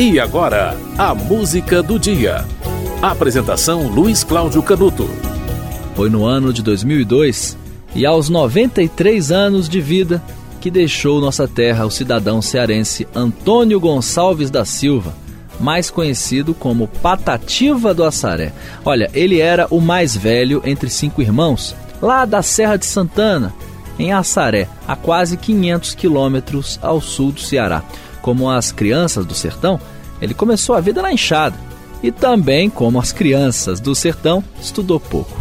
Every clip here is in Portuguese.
E agora, a música do dia. Apresentação Luiz Cláudio Canuto. Foi no ano de 2002 e aos 93 anos de vida que deixou nossa terra o cidadão cearense Antônio Gonçalves da Silva, mais conhecido como Patativa do Assaré. Olha, ele era o mais velho entre cinco irmãos, lá da Serra de Santana, em Assaré, a quase 500 quilômetros ao sul do Ceará. Como as crianças do sertão, ele começou a vida na enxada. E também, como as crianças do sertão, estudou pouco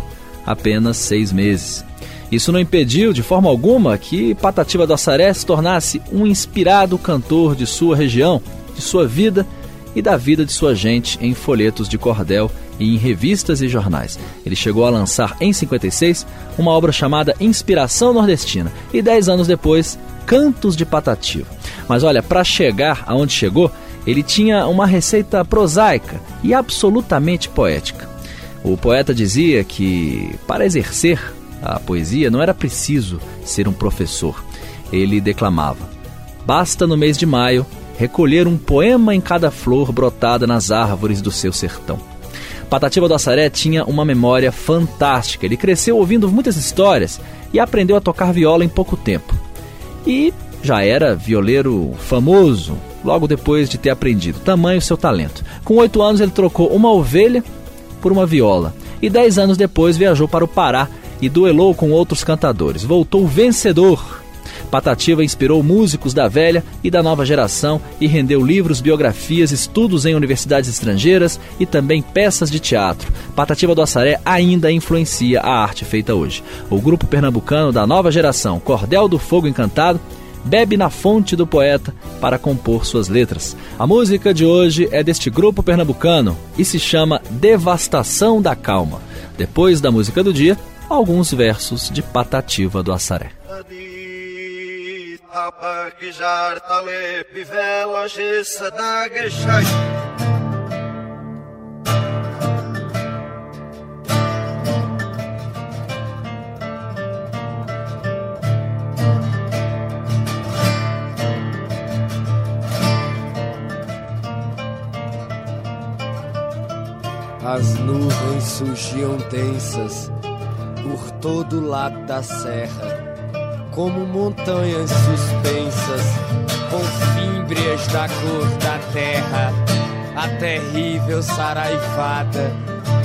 apenas seis meses. Isso não impediu, de forma alguma, que Patativa do Assaré se tornasse um inspirado cantor de sua região, de sua vida e da vida de sua gente em folhetos de cordel e em revistas e jornais. Ele chegou a lançar em 56 uma obra chamada Inspiração Nordestina e dez anos depois Cantos de Patativa. Mas olha, para chegar aonde chegou, ele tinha uma receita prosaica e absolutamente poética. O poeta dizia que para exercer a poesia não era preciso ser um professor. Ele declamava: Basta no mês de maio recolher um poema em cada flor brotada nas árvores do seu sertão. Patativa do Assaré tinha uma memória fantástica. Ele cresceu ouvindo muitas histórias e aprendeu a tocar viola em pouco tempo. E já era violeiro famoso logo depois de ter aprendido. Tamanho seu talento. Com oito anos ele trocou uma ovelha por uma viola e dez anos depois viajou para o Pará e duelou com outros cantadores. Voltou vencedor. Patativa inspirou músicos da velha e da nova geração e rendeu livros, biografias, estudos em universidades estrangeiras e também peças de teatro. Patativa do Assaré ainda influencia a arte feita hoje. O grupo pernambucano da nova geração, Cordel do Fogo Encantado, bebe na fonte do poeta para compor suas letras. A música de hoje é deste grupo pernambucano e se chama Devastação da Calma. Depois da música do dia, alguns versos de Patativa do Assaré. As nuvens surgiam tensas por todo lado da serra, como montanhas suspensas, com fímbrias da cor da terra. A terrível saraivada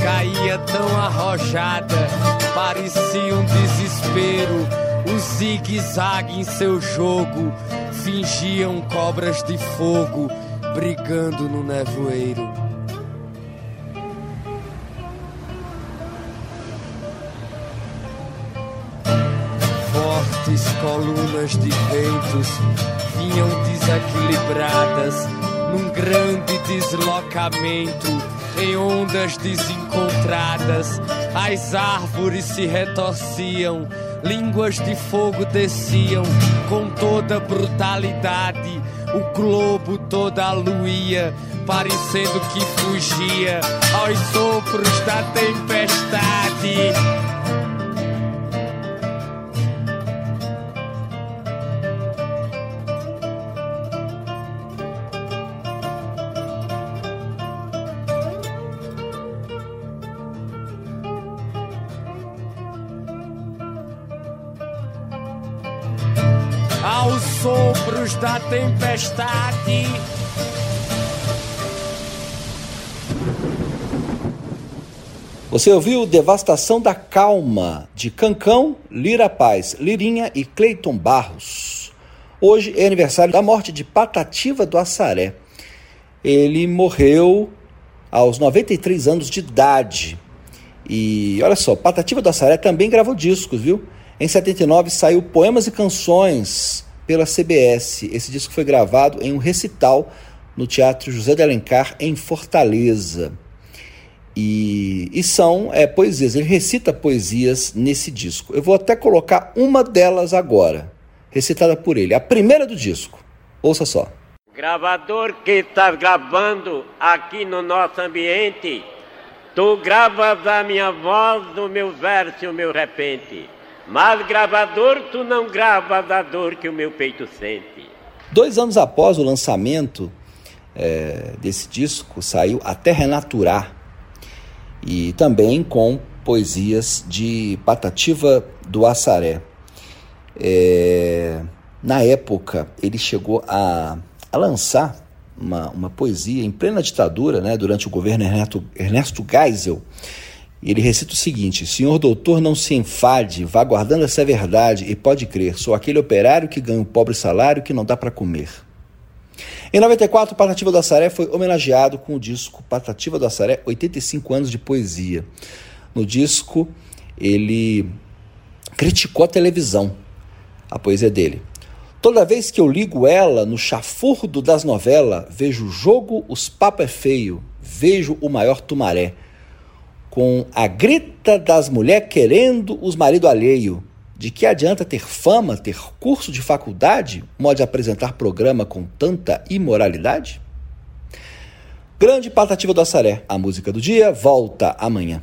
caía tão arrojada, parecia um desespero. O zigue-zague em seu jogo fingiam cobras de fogo brigando no nevoeiro. Colunas de ventos vinham desequilibradas num grande deslocamento em ondas desencontradas. As árvores se retorciam, línguas de fogo desciam com toda brutalidade. O globo toda aluía, parecendo que fugia aos sopros da tempestade. Aos sopros da tempestade. Você ouviu Devastação da Calma, de Cancão, Lira Paz, Lirinha e Cleiton Barros. Hoje é aniversário da morte de Patativa do Assaré. Ele morreu aos 93 anos de idade. E olha só, Patativa do Assaré também gravou discos, viu? Em 79 saiu Poemas e Canções pela CBS. Esse disco foi gravado em um recital no Teatro José de Alencar, em Fortaleza. E, e são é, poesias, ele recita poesias nesse disco. Eu vou até colocar uma delas agora, recitada por ele, a primeira do disco. Ouça só. Gravador que está gravando aqui no nosso ambiente, tu gravas a minha voz, o meu verso e o meu repente. Mas gravador, tu não grava da dor que o meu peito sente. Dois anos após o lançamento é, desse disco saiu Até Renaturar, e também com poesias de Patativa do Assaré. É, na época, ele chegou a, a lançar uma, uma poesia em plena ditadura, né, durante o governo Ernesto, Ernesto Geisel. Ele recita o seguinte: Senhor doutor, não se enfade, vá guardando essa verdade e pode crer, sou aquele operário que ganha um pobre salário que não dá para comer. Em 94, Patativa do Assaré foi homenageado com o disco Patativa do Assaré, 85 anos de poesia. No disco, ele criticou a televisão, a poesia dele. Toda vez que eu ligo ela no chafurdo das novelas, vejo o jogo, os papos é feio, vejo o maior tumaré. Com a grita das mulheres querendo os marido alheio, de que adianta ter fama, ter curso de faculdade, modo de apresentar programa com tanta imoralidade? Grande Patativa do Assaré, a música do dia, volta amanhã.